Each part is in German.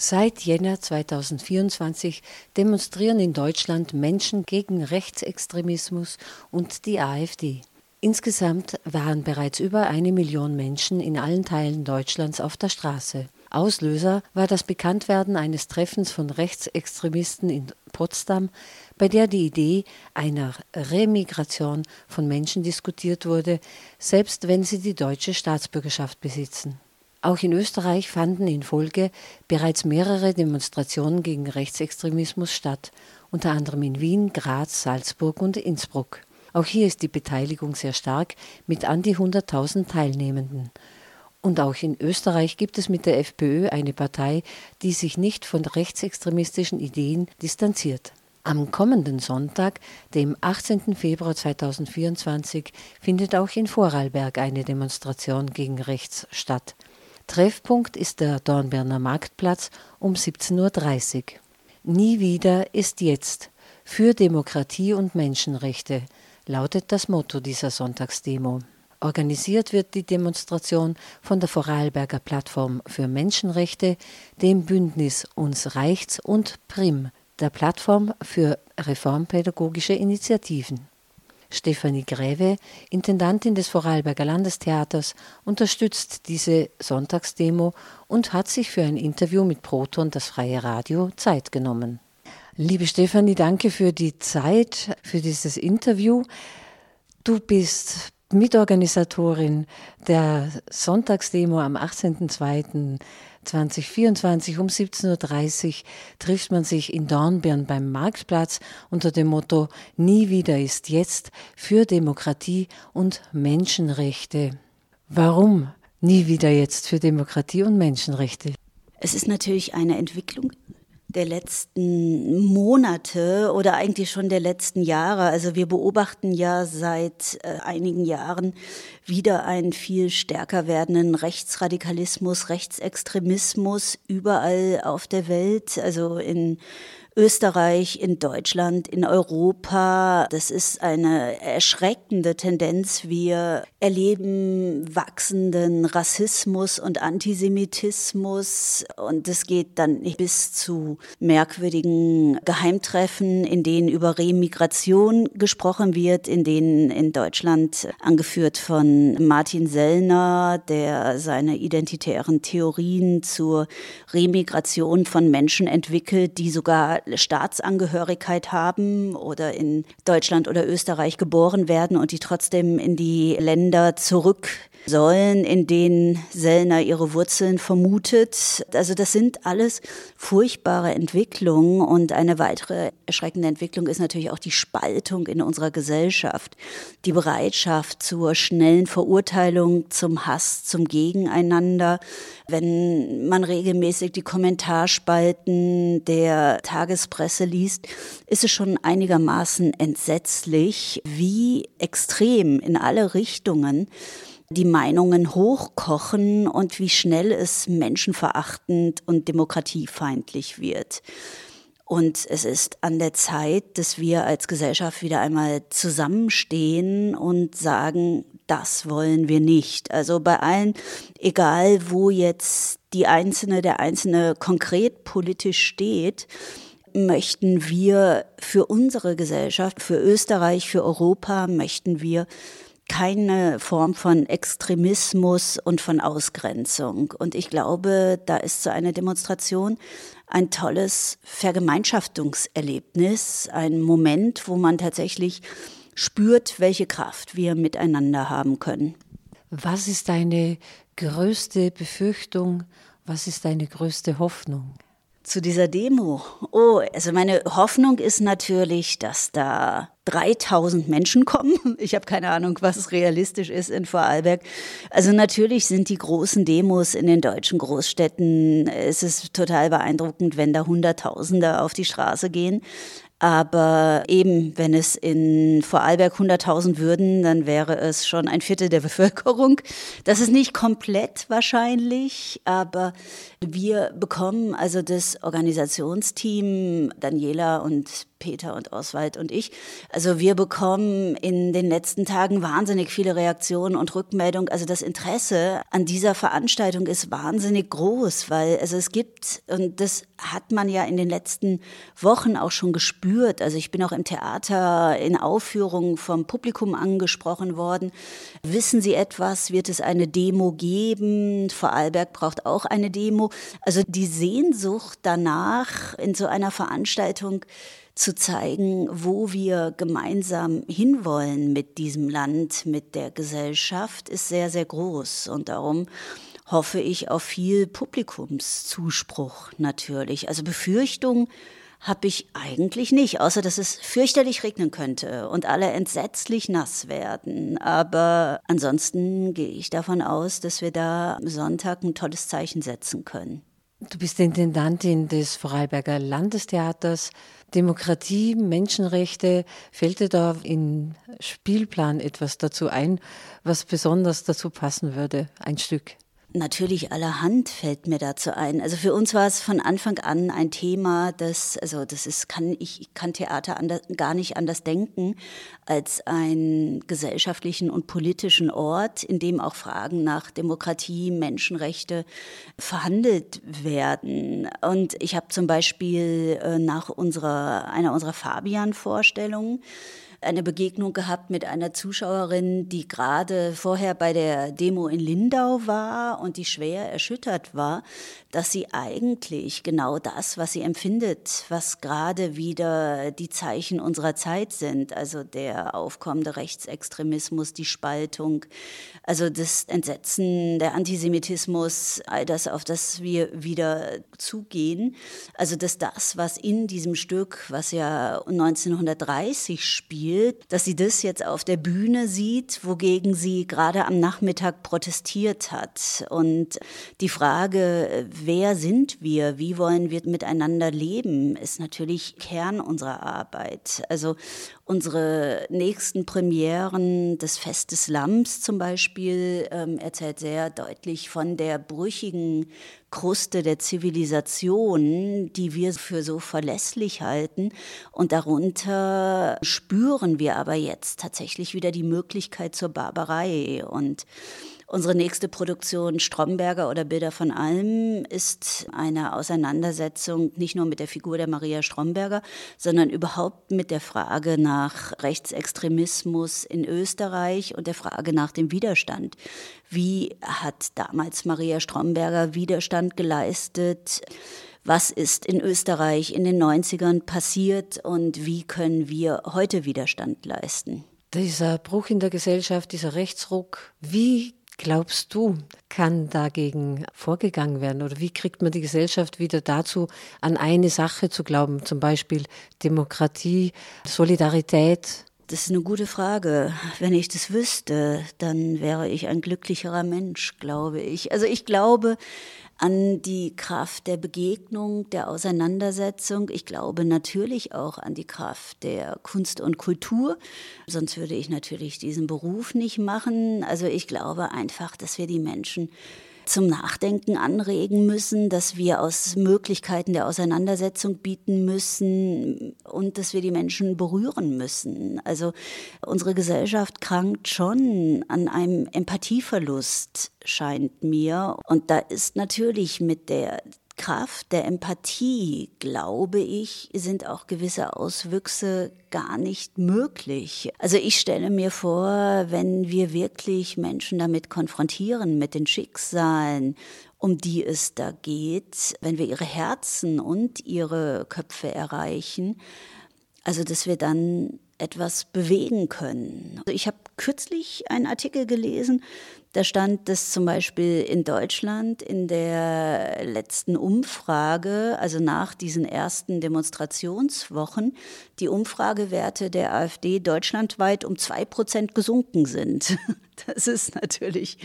Seit Jänner 2024 demonstrieren in Deutschland Menschen gegen Rechtsextremismus und die AfD. Insgesamt waren bereits über eine Million Menschen in allen Teilen Deutschlands auf der Straße. Auslöser war das Bekanntwerden eines Treffens von Rechtsextremisten in Potsdam, bei der die Idee einer Remigration von Menschen diskutiert wurde, selbst wenn sie die deutsche Staatsbürgerschaft besitzen. Auch in Österreich fanden in Folge bereits mehrere Demonstrationen gegen Rechtsextremismus statt, unter anderem in Wien, Graz, Salzburg und Innsbruck. Auch hier ist die Beteiligung sehr stark mit an die 100.000 Teilnehmenden. Und auch in Österreich gibt es mit der FPÖ eine Partei, die sich nicht von rechtsextremistischen Ideen distanziert. Am kommenden Sonntag, dem 18. Februar 2024, findet auch in Vorarlberg eine Demonstration gegen rechts statt. Treffpunkt ist der Dornbirner Marktplatz um 17.30 Uhr. Nie wieder ist jetzt für Demokratie und Menschenrechte lautet das Motto dieser Sonntagsdemo. Organisiert wird die Demonstration von der Vorarlberger Plattform für Menschenrechte, dem Bündnis Uns Reichts und PRIM, der Plattform für reformpädagogische Initiativen. Stefanie Gräve, Intendantin des Vorarlberger Landestheaters, unterstützt diese Sonntagsdemo und hat sich für ein Interview mit Proton, das freie Radio, Zeit genommen. Liebe Stefanie, danke für die Zeit, für dieses Interview. Du bist Mitorganisatorin der Sonntagsdemo am 18.02. 2024 um 17.30 Uhr trifft man sich in Dornbirn beim Marktplatz unter dem Motto Nie wieder ist jetzt für Demokratie und Menschenrechte. Warum nie wieder jetzt für Demokratie und Menschenrechte? Es ist natürlich eine Entwicklung der letzten Monate oder eigentlich schon der letzten Jahre. Also wir beobachten ja seit äh, einigen Jahren wieder einen viel stärker werdenden Rechtsradikalismus, Rechtsextremismus überall auf der Welt, also in Österreich, in Deutschland, in Europa. Das ist eine erschreckende Tendenz. Wir erleben wachsenden Rassismus und Antisemitismus und es geht dann bis zu merkwürdigen Geheimtreffen, in denen über Remigration gesprochen wird, in denen in Deutschland angeführt von Martin Sellner, der seine identitären Theorien zur Remigration von Menschen entwickelt, die sogar Staatsangehörigkeit haben oder in Deutschland oder Österreich geboren werden und die trotzdem in die Länder zurück sollen, in denen Sellner ihre Wurzeln vermutet. Also das sind alles furchtbare Entwicklungen und eine weitere erschreckende Entwicklung ist natürlich auch die Spaltung in unserer Gesellschaft, die Bereitschaft zur schnellen Verurteilung, zum Hass, zum Gegeneinander. Wenn man regelmäßig die Kommentarspalten der Tagespresse liest, ist es schon einigermaßen entsetzlich, wie extrem in alle Richtungen die Meinungen hochkochen und wie schnell es menschenverachtend und demokratiefeindlich wird. Und es ist an der Zeit, dass wir als Gesellschaft wieder einmal zusammenstehen und sagen, das wollen wir nicht. Also bei allen, egal wo jetzt die Einzelne, der Einzelne konkret politisch steht, möchten wir für unsere Gesellschaft, für Österreich, für Europa, möchten wir keine Form von Extremismus und von Ausgrenzung. Und ich glaube, da ist so eine Demonstration ein tolles Vergemeinschaftungserlebnis, ein Moment, wo man tatsächlich spürt, welche Kraft wir miteinander haben können. Was ist deine größte Befürchtung? Was ist deine größte Hoffnung? Zu dieser Demo? Oh, also meine Hoffnung ist natürlich, dass da 3000 Menschen kommen. Ich habe keine Ahnung, was realistisch ist in Vorarlberg. Also natürlich sind die großen Demos in den deutschen Großstädten, es ist total beeindruckend, wenn da Hunderttausende auf die Straße gehen. Aber eben, wenn es in Vorarlberg 100.000 würden, dann wäre es schon ein Viertel der Bevölkerung. Das ist nicht komplett wahrscheinlich, aber wir bekommen, also das Organisationsteam Daniela und Peter und Oswald und ich. Also wir bekommen in den letzten Tagen wahnsinnig viele Reaktionen und Rückmeldungen. Also das Interesse an dieser Veranstaltung ist wahnsinnig groß, weil also es gibt, und das hat man ja in den letzten Wochen auch schon gespürt. Also ich bin auch im Theater in Aufführungen vom Publikum angesprochen worden. Wissen Sie etwas? Wird es eine Demo geben? Vorarlberg braucht auch eine Demo. Also die Sehnsucht danach, in so einer Veranstaltung zu zeigen, wo wir gemeinsam hinwollen mit diesem Land, mit der Gesellschaft, ist sehr, sehr groß. Und darum hoffe ich auf viel Publikumszuspruch natürlich. Also Befürchtungen habe ich eigentlich nicht, außer dass es fürchterlich regnen könnte und alle entsetzlich nass werden. Aber ansonsten gehe ich davon aus, dass wir da am Sonntag ein tolles Zeichen setzen können. Du bist Intendantin des Vorarlberger Landestheaters. Demokratie, Menschenrechte, fällt dir da im Spielplan etwas dazu ein, was besonders dazu passen würde? Ein Stück. Natürlich allerhand fällt mir dazu ein. Also für uns war es von Anfang an ein Thema, das, also das ist, kann ich kann Theater anders, gar nicht anders denken als einen gesellschaftlichen und politischen Ort, in dem auch Fragen nach Demokratie, Menschenrechte verhandelt werden. Und ich habe zum Beispiel äh, nach unserer einer unserer Fabian-Vorstellungen eine Begegnung gehabt mit einer Zuschauerin, die gerade vorher bei der Demo in Lindau war und die schwer erschüttert war, dass sie eigentlich genau das, was sie empfindet, was gerade wieder die Zeichen unserer Zeit sind, also der aufkommende Rechtsextremismus, die Spaltung, also das Entsetzen, der Antisemitismus, all das, auf das wir wieder zugehen, also dass das, was in diesem Stück, was ja 1930 spielt, dass sie das jetzt auf der Bühne sieht, wogegen sie gerade am Nachmittag protestiert hat. Und die Frage, wer sind wir, wie wollen wir miteinander leben, ist natürlich Kern unserer Arbeit. Also Unsere nächsten Premieren des Fest des Lamms zum Beispiel ähm, erzählt sehr deutlich von der brüchigen Kruste der Zivilisation, die wir für so verlässlich halten. Und darunter spüren wir aber jetzt tatsächlich wieder die Möglichkeit zur Barbarei. Und Unsere nächste Produktion Stromberger oder Bilder von Alm ist eine Auseinandersetzung nicht nur mit der Figur der Maria Stromberger, sondern überhaupt mit der Frage nach Rechtsextremismus in Österreich und der Frage nach dem Widerstand. Wie hat damals Maria Stromberger Widerstand geleistet? was ist in Österreich in den 90ern passiert und wie können wir heute Widerstand leisten. Dieser Bruch in der Gesellschaft, dieser Rechtsruck, wie glaubst du, kann dagegen vorgegangen werden? Oder wie kriegt man die Gesellschaft wieder dazu, an eine Sache zu glauben, zum Beispiel Demokratie, Solidarität? Das ist eine gute Frage. Wenn ich das wüsste, dann wäre ich ein glücklicherer Mensch, glaube ich. Also ich glaube, an die Kraft der Begegnung, der Auseinandersetzung. Ich glaube natürlich auch an die Kraft der Kunst und Kultur. Sonst würde ich natürlich diesen Beruf nicht machen. Also ich glaube einfach, dass wir die Menschen zum Nachdenken anregen müssen, dass wir aus Möglichkeiten der Auseinandersetzung bieten müssen und dass wir die Menschen berühren müssen. Also unsere Gesellschaft krankt schon an einem Empathieverlust, scheint mir. Und da ist natürlich mit der Kraft der Empathie, glaube ich, sind auch gewisse Auswüchse gar nicht möglich. Also ich stelle mir vor, wenn wir wirklich Menschen damit konfrontieren, mit den Schicksalen, um die es da geht, wenn wir ihre Herzen und ihre Köpfe erreichen, also dass wir dann etwas bewegen können. Also ich habe kürzlich einen Artikel gelesen, da stand, dass zum Beispiel in Deutschland in der letzten Umfrage, also nach diesen ersten Demonstrationswochen, die Umfragewerte der AfD deutschlandweit um zwei Prozent gesunken sind. Das ist natürlich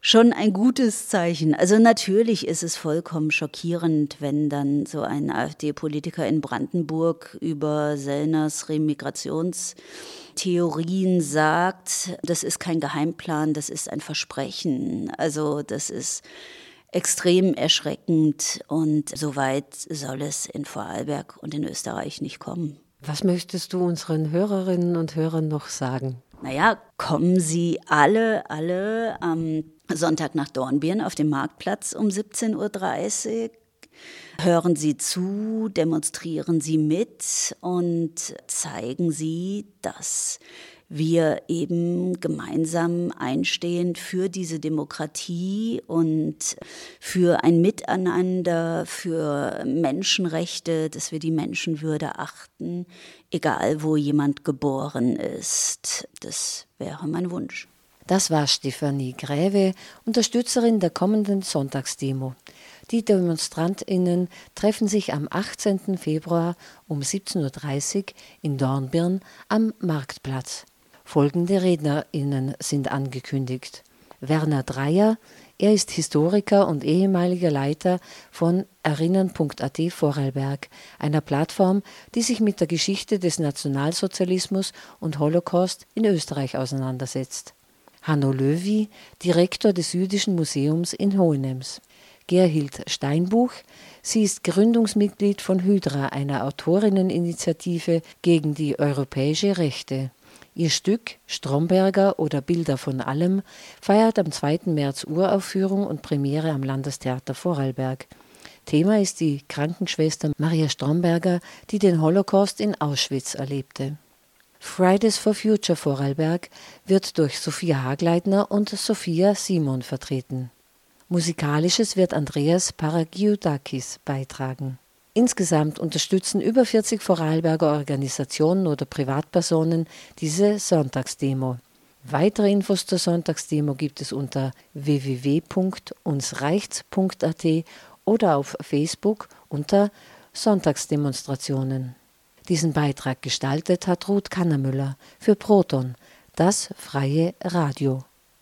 schon ein gutes Zeichen. Also natürlich ist es vollkommen schockierend, wenn dann so ein AfD-Politiker in Brandenburg über Sellners Remigrationstheorien sagt, das ist kein Geheimplan, das ist ein Versprechen. Also das ist extrem erschreckend und so weit soll es in Vorarlberg und in Österreich nicht kommen. Was möchtest du unseren Hörerinnen und Hörern noch sagen? Naja, kommen Sie alle, alle am Sonntag nach Dornbirn auf dem Marktplatz um 17.30 Uhr. Hören Sie zu, demonstrieren Sie mit und zeigen Sie, dass wir eben gemeinsam einstehen für diese Demokratie und für ein Miteinander, für Menschenrechte, dass wir die Menschenwürde achten, egal wo jemand geboren ist. Das wäre mein Wunsch. Das war Stefanie Gräve, Unterstützerin der kommenden Sonntagsdemo. Die DemonstrantInnen treffen sich am 18. Februar um 17.30 Uhr in Dornbirn am Marktplatz. Folgende RednerInnen sind angekündigt. Werner Dreier, er ist Historiker und ehemaliger Leiter von Erinnern.at Vorarlberg, einer Plattform, die sich mit der Geschichte des Nationalsozialismus und Holocaust in Österreich auseinandersetzt. Hanno Löwy, Direktor des Jüdischen Museums in Hohenems. Gerhild Steinbuch, sie ist Gründungsmitglied von Hydra, einer Autorinneninitiative gegen die europäische Rechte. Ihr Stück Stromberger oder Bilder von allem feiert am 2. März Uraufführung und Premiere am Landestheater Vorarlberg. Thema ist die Krankenschwester Maria Stromberger, die den Holocaust in Auschwitz erlebte. Fridays for Future Vorarlberg wird durch Sophia Hagleitner und Sophia Simon vertreten. Musikalisches wird Andreas Paragiudakis beitragen. Insgesamt unterstützen über 40 Vorarlberger Organisationen oder Privatpersonen diese Sonntagsdemo. Weitere Infos zur Sonntagsdemo gibt es unter www.unsreichts.at oder auf Facebook unter Sonntagsdemonstrationen. Diesen Beitrag gestaltet hat Ruth Kannermüller für Proton, das freie Radio.